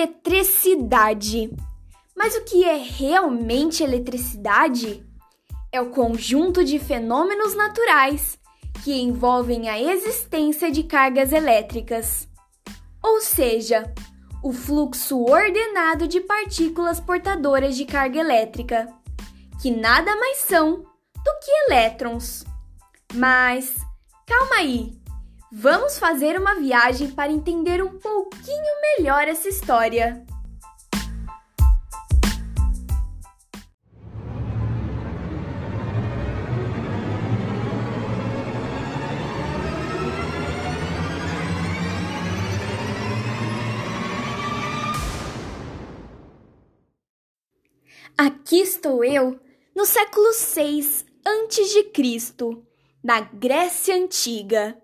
eletricidade. Mas o que é realmente eletricidade? É o conjunto de fenômenos naturais que envolvem a existência de cargas elétricas, ou seja, o fluxo ordenado de partículas portadoras de carga elétrica, que nada mais são do que elétrons. Mas calma aí, vamos fazer uma viagem para entender um pouquinho melhor essa história. Aqui estou eu, no século 6 antes de Cristo, na Grécia antiga,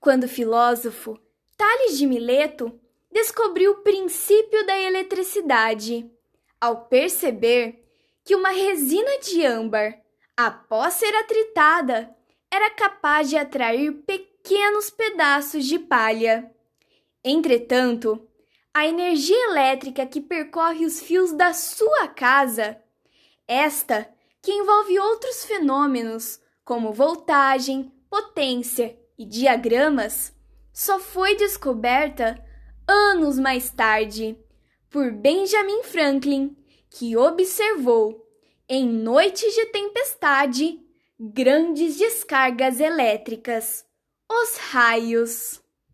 quando o filósofo Tales de Mileto descobriu o princípio da eletricidade, ao perceber que uma resina de âmbar, após ser atritada, era capaz de atrair pequenos pedaços de palha. Entretanto, a energia elétrica que percorre os fios da sua casa, esta que envolve outros fenômenos como voltagem, potência e diagramas, só foi descoberta anos mais tarde por Benjamin Franklin, que observou em noites de tempestade grandes descargas elétricas, os raios.